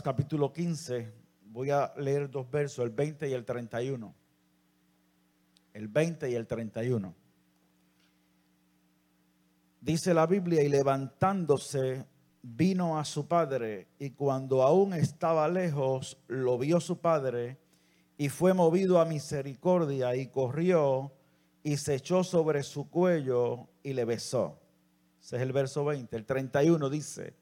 Capítulo 15 voy a leer dos versos, el 20 y el 31. El 20 y el 31. Dice la Biblia, y levantándose vino a su padre, y cuando aún estaba lejos, lo vio su padre, y fue movido a misericordia, y corrió, y se echó sobre su cuello, y le besó. Ese es el verso 20. El 31 dice,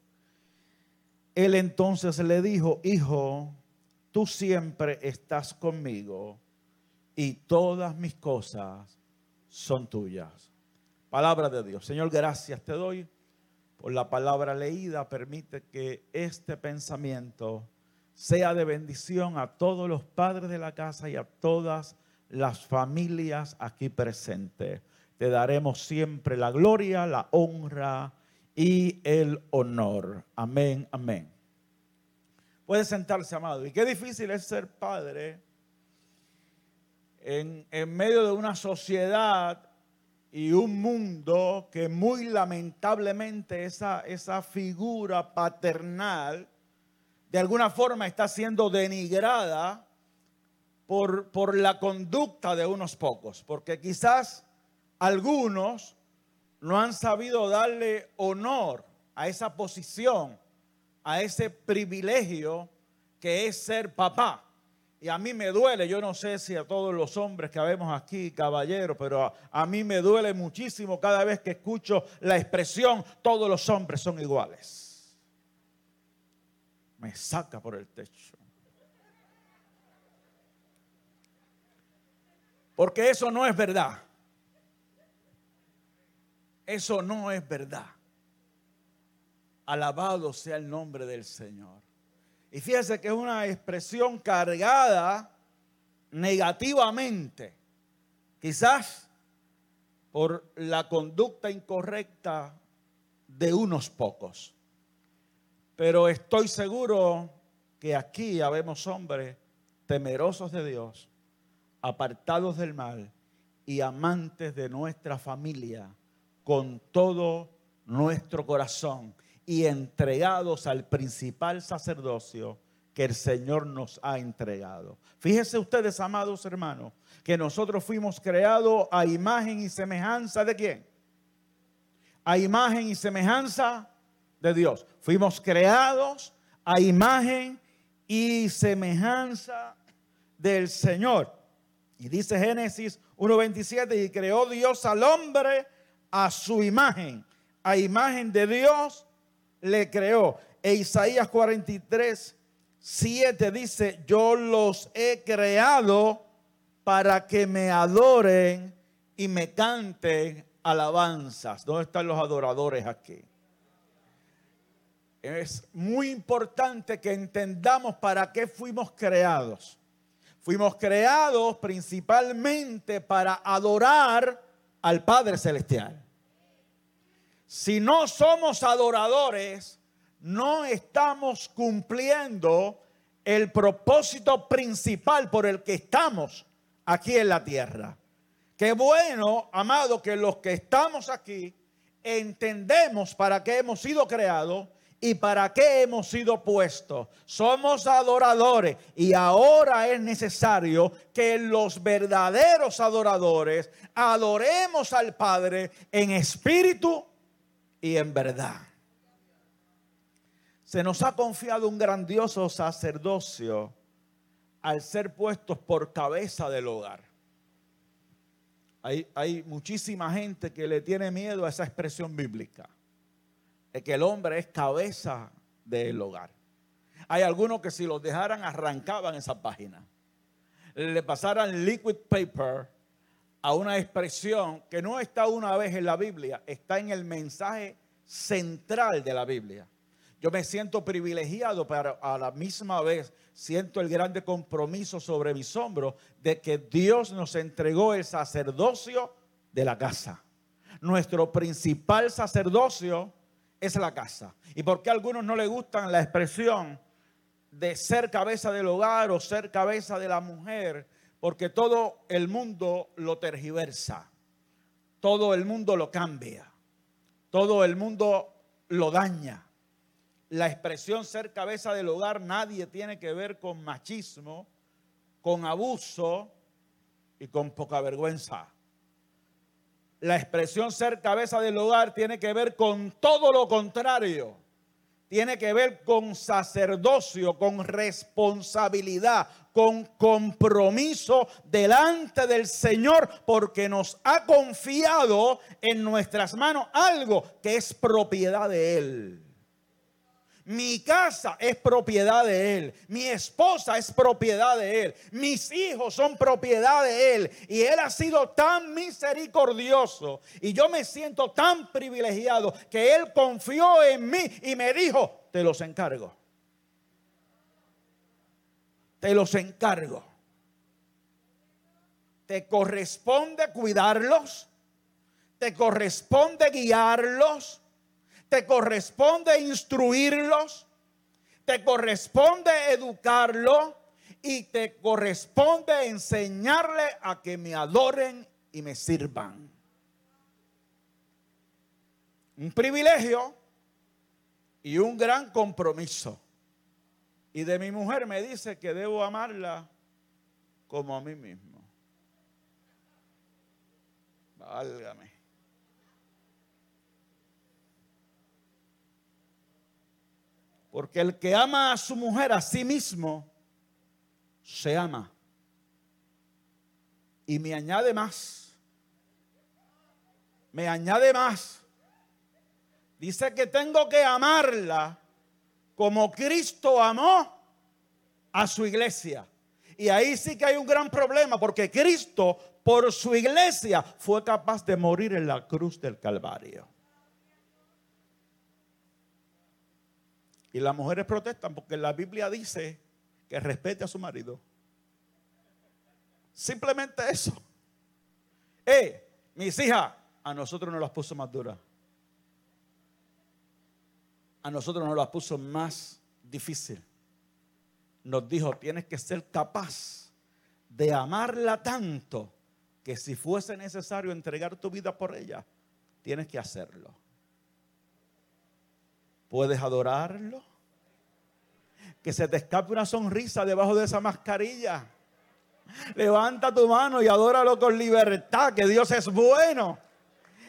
él entonces le dijo, hijo, tú siempre estás conmigo, y todas mis cosas son tuyas. Palabra de Dios. Señor, gracias te doy por la palabra leída. Permite que este pensamiento sea de bendición a todos los padres de la casa y a todas las familias aquí presentes. Te daremos siempre la gloria, la honra y el honor. Amén, amén. Puede sentarse, amado. Y qué difícil es ser padre en, en medio de una sociedad y un mundo que muy lamentablemente esa, esa figura paternal de alguna forma está siendo denigrada por, por la conducta de unos pocos, porque quizás algunos no han sabido darle honor a esa posición, a ese privilegio que es ser papá. Y a mí me duele, yo no sé si a todos los hombres que vemos aquí, caballeros, pero a, mí me duele muchísimo cada vez que escucho la expresión, todos los hombres son iguales. Me saca por el techo. Porque eso no es verdad. Eso no es verdad. Alabado sea el nombre del Señor. Y fíjese que es una expresión cargada negativamente, quizás por la conducta incorrecta de unos pocos. Pero estoy seguro que aquí habemos hombres temerosos de Dios, apartados del mal y amantes de nuestra familia con todo nuestro corazón y entregados al principal sacerdocio que el Señor nos ha entregado. Fíjense ustedes, amados hermanos, que nosotros fuimos creados a imagen y semejanza de quién? A imagen y semejanza de Dios. Fuimos creados a imagen y semejanza del Señor. Y dice Génesis 1.27, y creó Dios al hombre a su imagen. A imagen de Dios le creó. E Isaías 43, 7 dice, yo los he creado para que me adoren y me canten alabanzas. ¿Dónde están los adoradores aquí? Es muy importante que entendamos para qué fuimos creados. Fuimos creados principalmente para adorar al Padre Celestial. Si no somos adoradores, no estamos cumpliendo el propósito principal por el que estamos aquí en la tierra. Qué bueno, amado, que los que estamos aquí entendemos para qué hemos sido creados y para qué hemos sido puestos. Somos adoradores y ahora es necesario que los verdaderos adoradores adoremos al Padre en espíritu y en verdad. Se nos ha confiado un grandioso sacerdocio al ser puestos por cabeza del hogar. Hay, hay, muchísima gente que le tiene miedo a esa expresión bíblica, de que el hombre es cabeza del hogar. Hay algunos que si los dejaran arrancaban esa página, le pasaran liquid paper a una expresión que no está una vez en la Biblia, está en el mensaje central de la Biblia. Yo me siento privilegiado, pero a la misma vez siento el grande compromiso sobre mis hombros de que Dios nos entregó el sacerdocio de la casa. Nuestro principal sacerdocio es la casa. ¿Y por qué a algunos no les gustan la expresión de ser cabeza del hogar o ser cabeza de la mujer? Porque todo el mundo lo tergiversa, todo el mundo lo cambia, todo el mundo lo daña. la expresión ser cabeza del hogar nadie tiene que ver con machismo, con abuso y con poca vergüenza. La expresión ser cabeza del hogar tiene que ver con todo lo contrario. Tiene que ver con sacerdocio, con responsabilidad, con compromiso delante del Señor, porque nos ha confiado en nuestras manos algo que es propiedad de Él. Mi casa es propiedad de Él. Mi esposa es propiedad de Él. Mis hijos son propiedad de Él. Y Él ha sido tan misericordioso. Y yo me siento tan privilegiado que Él confió en mí y me dijo, te los encargo. Te los encargo. Te corresponde cuidarlos. Te corresponde guiarlos te corresponde instruirlos, te corresponde educarlo y te corresponde enseñarle a que me adoren y me sirvan. Un privilegio y un gran compromiso. Y de mi mujer me dice que debo amarla como a mí mismo. Válgame. Porque el que ama a su mujer a sí mismo, se ama. Y me añade más. Me añade más. Dice que tengo que amarla como Cristo amó a su iglesia. Y ahí sí que hay un gran problema porque Cristo por su iglesia fue capaz de morir en la cruz del Calvario. Y las mujeres protestan porque la Biblia dice que respete a su marido. Simplemente eso. Eh, mis hijas, a nosotros nos las puso más duras. A nosotros nos las puso más difícil. Nos dijo, tienes que ser capaz de amarla tanto que si fuese necesario entregar tu vida por ella, tienes que hacerlo. Puedes adorarlo. Que se te escape una sonrisa debajo de esa mascarilla. Levanta tu mano y adóralo con libertad, que Dios es bueno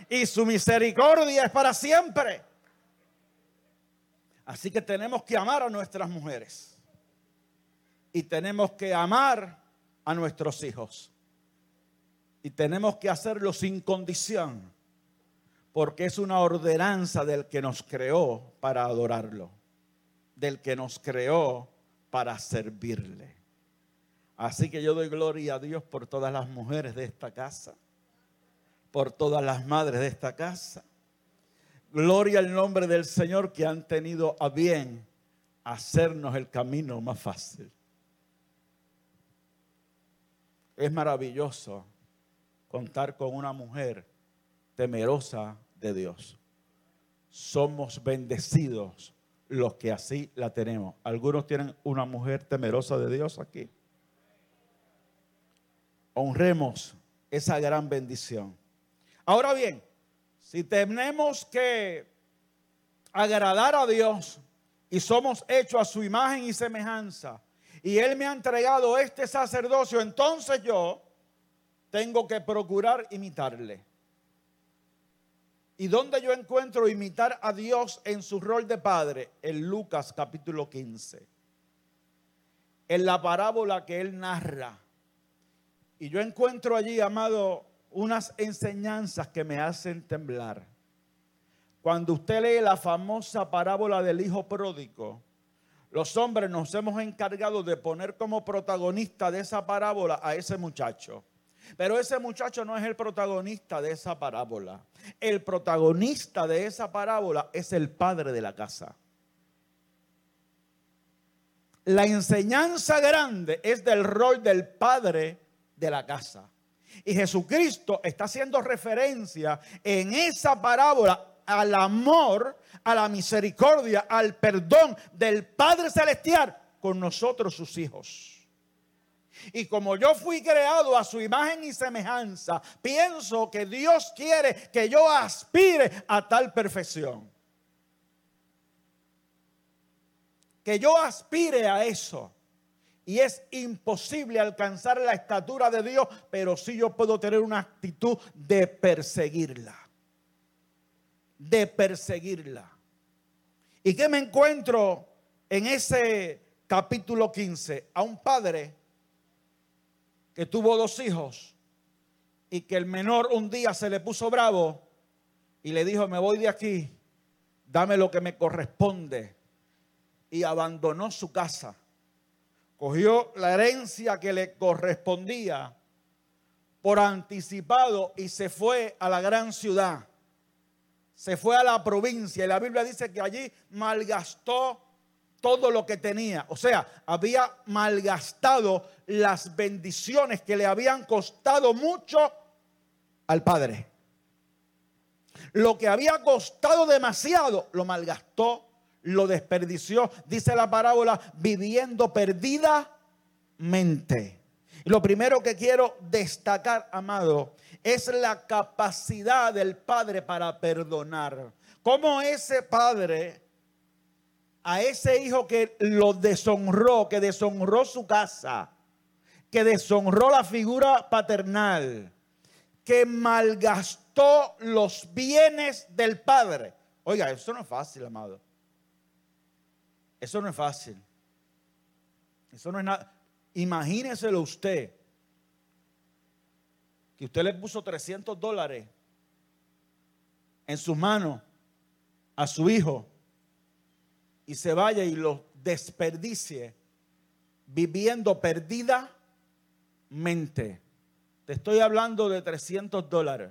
y su misericordia es para siempre. Así que tenemos que amar a nuestras mujeres y tenemos que amar a nuestros hijos y tenemos que hacerlo sin condición porque es una ordenanza del que nos creó para adorarlo, del que nos creó para servirle. Así que yo doy gloria a Dios por todas las mujeres de esta casa, por todas las madres de esta casa. Gloria al nombre del Señor que han tenido a bien hacernos el camino más fácil. Es maravilloso contar con una mujer temerosa de Dios. Somos bendecidos los que así la tenemos. Algunos tienen una mujer temerosa de Dios aquí. Honremos esa gran bendición. Ahora bien, si tenemos que agradar a Dios y somos hechos a su imagen y semejanza, y Él me ha entregado este sacerdocio, entonces yo tengo que procurar imitarle. ¿Y dónde yo encuentro imitar a Dios en su rol de padre? En Lucas capítulo 15. En la parábola que él narra. Y yo encuentro allí, amado, unas enseñanzas que me hacen temblar. Cuando usted lee la famosa parábola del hijo pródigo, los hombres nos hemos encargado de poner como protagonista de esa parábola a ese muchacho. Pero ese muchacho no es el protagonista de esa parábola. El protagonista de esa parábola es el padre de la casa. La enseñanza grande es del rol del padre de la casa. Y Jesucristo está haciendo referencia en esa parábola al amor, a la misericordia, al perdón del Padre Celestial con nosotros sus hijos. Y como yo fui creado a su imagen y semejanza, pienso que Dios quiere que yo aspire a tal perfección. que yo aspire a eso. Y es imposible alcanzar la estatura de Dios, pero sí yo puedo tener una actitud de perseguirla. De perseguirla. ¿Y qué me encuentro en ese capítulo 15? A un padre que tuvo dos hijos y que el menor un día se le puso bravo y le dijo, me voy de aquí, dame lo que me corresponde. Y abandonó su casa cogió la herencia que le correspondía por anticipado y se fue a la gran ciudad. Se fue a la provincia y la Biblia dice que allí malgastó todo lo que tenía. O sea, había malgastado las bendiciones que le habían costado mucho al Padre. Lo que había costado demasiado, lo malgastó lo desperdició, dice la parábola, viviendo perdidamente. Lo primero que quiero destacar, amado, es la capacidad del Padre para perdonar. Como ese Padre a ese hijo que lo deshonró, que deshonró su casa, que deshonró la figura paternal, que malgastó los bienes del Padre. Oiga, eso no es fácil, amado. Eso no es fácil. Eso no es nada. Imagíneselo usted. Que usted le puso 300 dólares en sus manos a su hijo y se vaya y lo desperdicie viviendo perdidamente. Te estoy hablando de 300 dólares.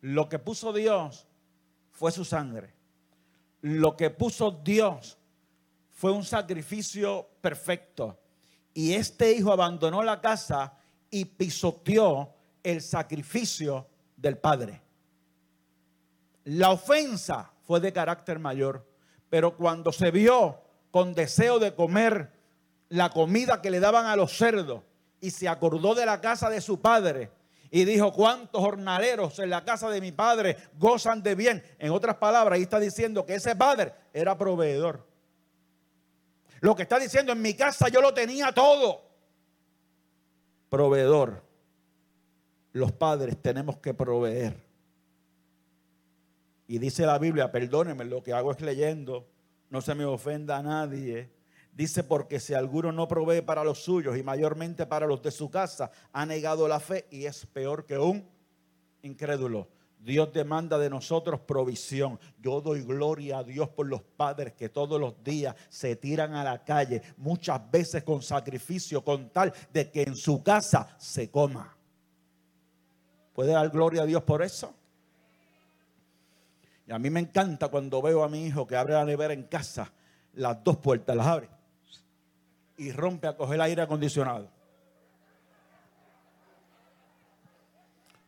Lo que puso Dios fue su sangre. Lo que puso Dios fue un sacrificio perfecto. Y este hijo abandonó la casa y pisoteó el sacrificio del padre. La ofensa fue de carácter mayor, pero cuando se vio con deseo de comer la comida que le daban a los cerdos y se acordó de la casa de su padre y dijo, ¿cuántos jornaleros en la casa de mi padre gozan de bien? En otras palabras, ahí está diciendo que ese padre era proveedor. Lo que está diciendo, en mi casa yo lo tenía todo. Proveedor. Los padres tenemos que proveer. Y dice la Biblia, perdónenme, lo que hago es leyendo, no se me ofenda a nadie. Dice, porque si alguno no provee para los suyos y mayormente para los de su casa, ha negado la fe y es peor que un incrédulo. Dios demanda de nosotros provisión. Yo doy gloria a Dios por los padres que todos los días se tiran a la calle, muchas veces con sacrificio, con tal de que en su casa se coma. ¿Puede dar gloria a Dios por eso? Y a mí me encanta cuando veo a mi hijo que abre la nevera en casa, las dos puertas las abre y rompe a coger aire acondicionado.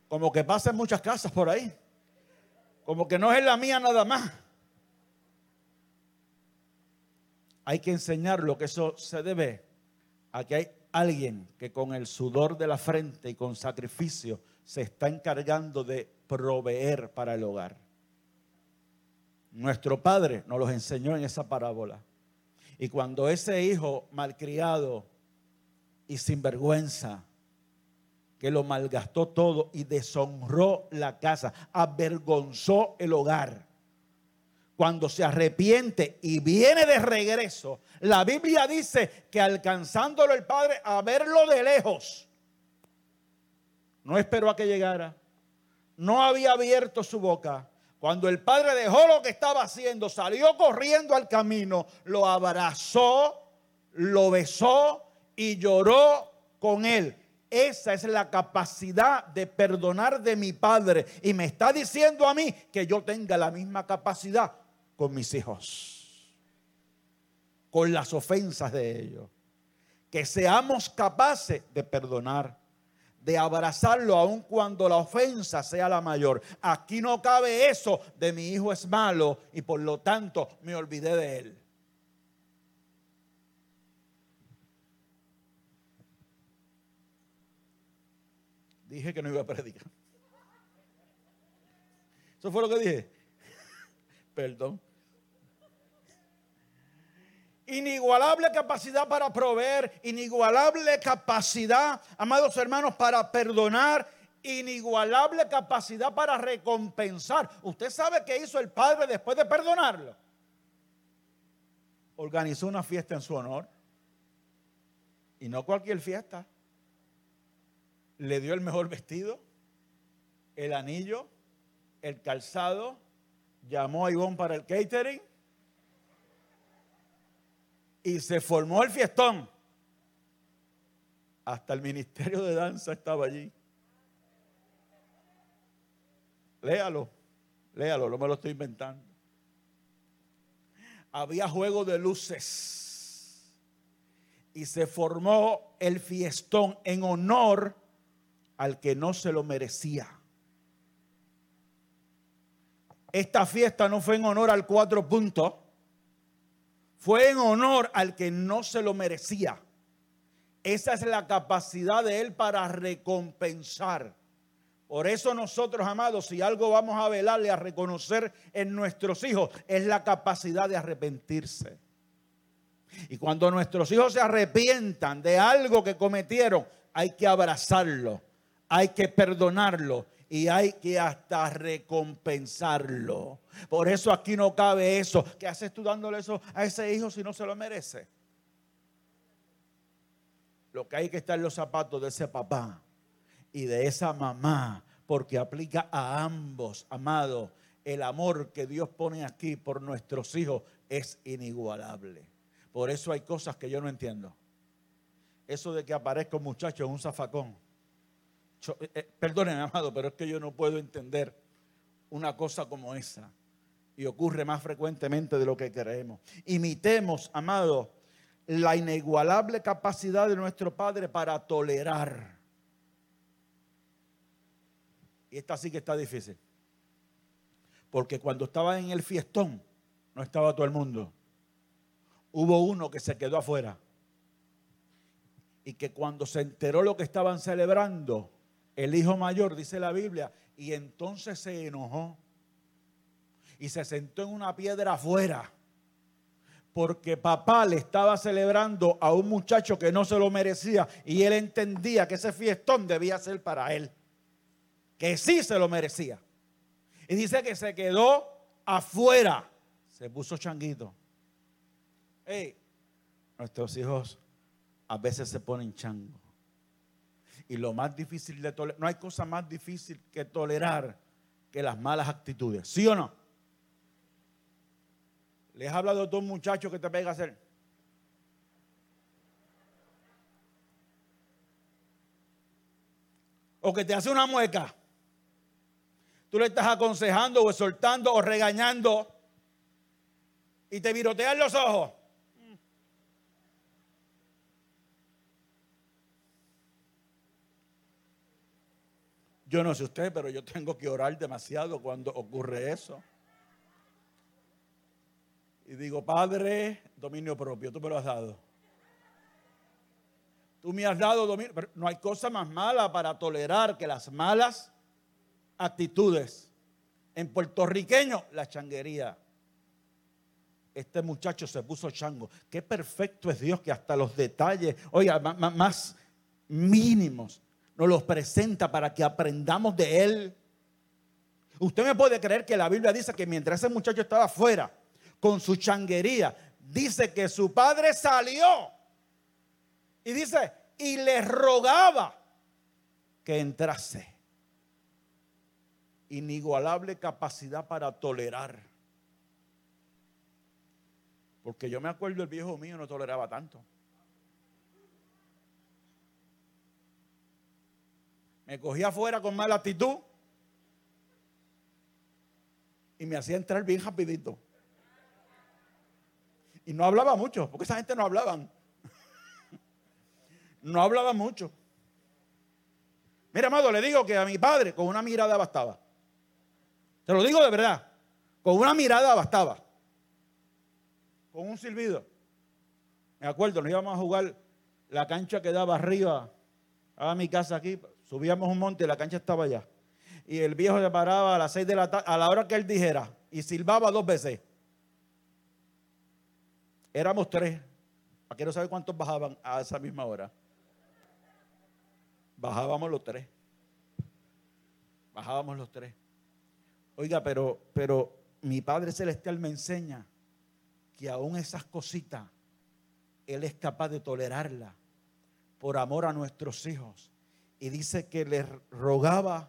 Como que pasa en muchas casas por ahí. Como que no es la mía nada más. Hay que enseñar lo que eso se debe a que hay alguien que con el sudor de la frente y con sacrificio se está encargando de proveer para el hogar. Nuestro padre nos los enseñó en esa parábola. Y cuando ese hijo malcriado y sin vergüenza que lo malgastó todo y deshonró la casa, avergonzó el hogar. Cuando se arrepiente y viene de regreso, la Biblia dice que alcanzándolo el Padre a verlo de lejos, no esperó a que llegara, no había abierto su boca. Cuando el Padre dejó lo que estaba haciendo, salió corriendo al camino, lo abrazó, lo besó y lloró con él. Esa es la capacidad de perdonar de mi padre. Y me está diciendo a mí que yo tenga la misma capacidad con mis hijos. Con las ofensas de ellos. Que seamos capaces de perdonar. De abrazarlo aun cuando la ofensa sea la mayor. Aquí no cabe eso de mi hijo es malo y por lo tanto me olvidé de él. Dije que no iba a predicar. Eso fue lo que dije. Perdón. Inigualable capacidad para proveer, inigualable capacidad, amados hermanos, para perdonar, inigualable capacidad para recompensar. ¿Usted sabe qué hizo el Padre después de perdonarlo? Organizó una fiesta en su honor. Y no cualquier fiesta. Le dio el mejor vestido, el anillo, el calzado, llamó a Ivonne para el catering y se formó el fiestón. Hasta el ministerio de danza estaba allí. Léalo, léalo, no me lo estoy inventando. Había juego de luces y se formó el fiestón en honor al que no se lo merecía. Esta fiesta no fue en honor al cuatro puntos fue en honor al que no se lo merecía. Esa es la capacidad de Él para recompensar. Por eso nosotros, amados, si algo vamos a velarle, a reconocer en nuestros hijos, es la capacidad de arrepentirse. Y cuando nuestros hijos se arrepientan de algo que cometieron, hay que abrazarlo, hay que perdonarlo y hay que hasta recompensarlo. Por eso aquí no cabe eso. ¿Qué haces tú dándole eso a ese hijo si no se lo merece? Lo que hay que estar en los zapatos de ese papá y de esa mamá, porque aplica a ambos, amado. El amor que Dios pone aquí por nuestros hijos es inigualable. Por eso hay cosas que yo no entiendo. Eso de que aparezca un muchacho en un zafacón eh, eh, perdonen, amado, pero es que yo no puedo entender una cosa como esa. Y ocurre más frecuentemente de lo que creemos. Imitemos, amado, la inigualable capacidad de nuestro Padre para tolerar. Y esta sí que está difícil. Porque cuando estaba en el fiestón, no estaba todo el mundo. Hubo uno que se quedó afuera. Y que cuando se enteró lo que estaban celebrando, el hijo mayor, dice la Biblia, y entonces se enojó y se sentó en una piedra afuera porque papá le estaba celebrando a un muchacho que no se lo merecía y él entendía que ese fiestón debía ser para él, que sí se lo merecía. Y dice que se quedó afuera, se puso changuito. Hey, nuestros hijos a veces se ponen changos. Y lo más difícil de tolerar, no hay cosa más difícil que tolerar que las malas actitudes. ¿Sí o no? Les he hablado de dos muchachos que te pega a hacer. O que te hace una mueca. Tú le estás aconsejando o exhortando o regañando y te virotean los ojos. Yo no sé usted, pero yo tengo que orar demasiado cuando ocurre eso. Y digo, Padre, dominio propio, tú me lo has dado. Tú me has dado dominio. Pero no hay cosa más mala para tolerar que las malas actitudes. En puertorriqueño, la changuería. Este muchacho se puso chango. Qué perfecto es Dios que hasta los detalles, oiga, más mínimos, nos los presenta para que aprendamos de él. Usted me puede creer que la Biblia dice que mientras ese muchacho estaba afuera con su changuería, dice que su padre salió y dice, y le rogaba que entrase. Inigualable capacidad para tolerar. Porque yo me acuerdo el viejo mío no toleraba tanto. Me cogía afuera con mala actitud y me hacía entrar bien rapidito. Y no hablaba mucho, porque esa gente no hablaban. no hablaba mucho. Mira, amado, le digo que a mi padre con una mirada bastaba. Te lo digo de verdad. Con una mirada bastaba. Con un silbido. Me acuerdo, nos íbamos a jugar la cancha que daba arriba a mi casa aquí, Subíamos un monte y la cancha estaba allá. Y el viejo se paraba a las seis de la tarde, a la hora que él dijera, y silbaba dos veces. Éramos tres. ¿A qué no sabe cuántos bajaban a esa misma hora? Bajábamos los tres. Bajábamos los tres. Oiga, pero, pero mi Padre Celestial me enseña que aún esas cositas, Él es capaz de tolerarlas por amor a nuestros hijos. Y dice que le rogaba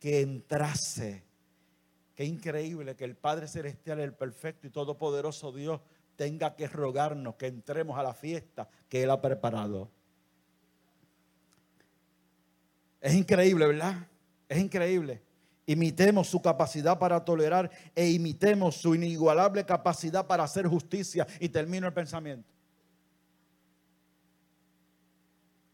que entrase. Qué increíble que el Padre Celestial, el perfecto y todopoderoso Dios, tenga que rogarnos que entremos a la fiesta que Él ha preparado. Es increíble, ¿verdad? Es increíble. Imitemos su capacidad para tolerar e imitemos su inigualable capacidad para hacer justicia. Y termino el pensamiento.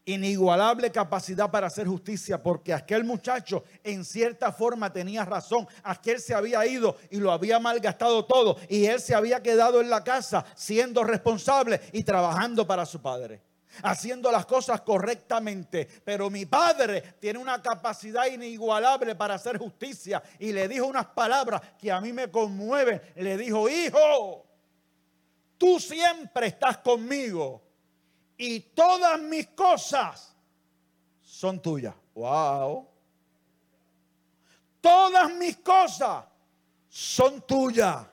Inigualable capacidad para hacer justicia, porque aquel muchacho en cierta forma tenía razón. Aquel se había ido y lo había malgastado todo. Y él se había quedado en la casa siendo responsable y trabajando para su padre haciendo las cosas correctamente. Pero mi padre tiene una capacidad inigualable para hacer justicia. Y le dijo unas palabras que a mí me conmueven. Le dijo, hijo, tú siempre estás conmigo. Y todas mis cosas son tuyas. Wow. Todas mis cosas son tuyas.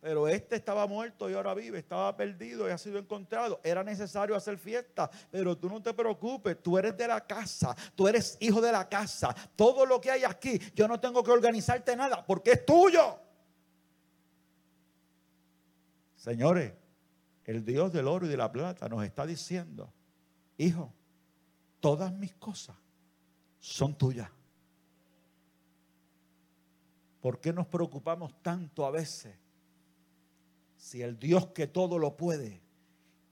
Pero este estaba muerto y ahora vive, estaba perdido y ha sido encontrado. Era necesario hacer fiesta, pero tú no te preocupes, tú eres de la casa, tú eres hijo de la casa. Todo lo que hay aquí, yo no tengo que organizarte nada porque es tuyo. Señores, el Dios del oro y de la plata nos está diciendo, hijo, todas mis cosas son tuyas. ¿Por qué nos preocupamos tanto a veces? Si el Dios que todo lo puede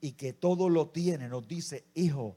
y que todo lo tiene nos dice, hijo,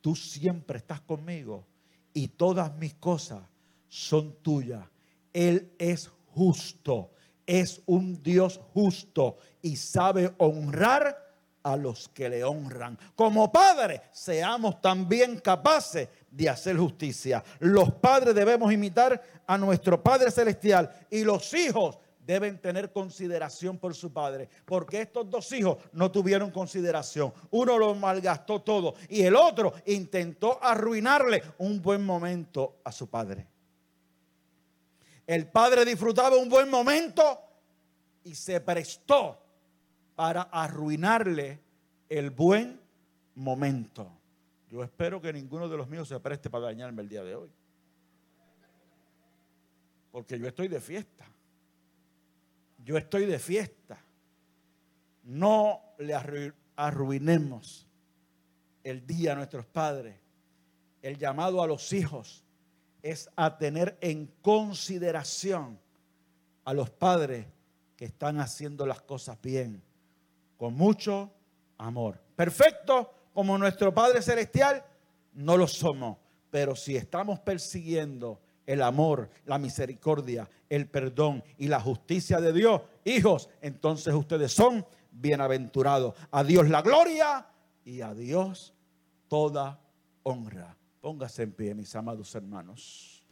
tú siempre estás conmigo y todas mis cosas son tuyas. Él es justo, es un Dios justo y sabe honrar a los que le honran. Como padres, seamos también capaces de hacer justicia. Los padres debemos imitar a nuestro Padre Celestial y los hijos deben tener consideración por su padre, porque estos dos hijos no tuvieron consideración. Uno lo malgastó todo y el otro intentó arruinarle un buen momento a su padre. El padre disfrutaba un buen momento y se prestó para arruinarle el buen momento. Yo espero que ninguno de los míos se preste para dañarme el día de hoy. Porque yo estoy de fiesta yo estoy de fiesta. No le arruinemos el día a nuestros padres. El llamado a los hijos es a tener en consideración a los padres que están haciendo las cosas bien, con mucho amor. Perfecto como nuestro Padre Celestial, no lo somos, pero si estamos persiguiendo el amor, la misericordia, el perdón y la justicia de Dios, hijos, entonces ustedes son bienaventurados. A Dios la gloria y a Dios toda honra. Póngase en pie, mis amados hermanos.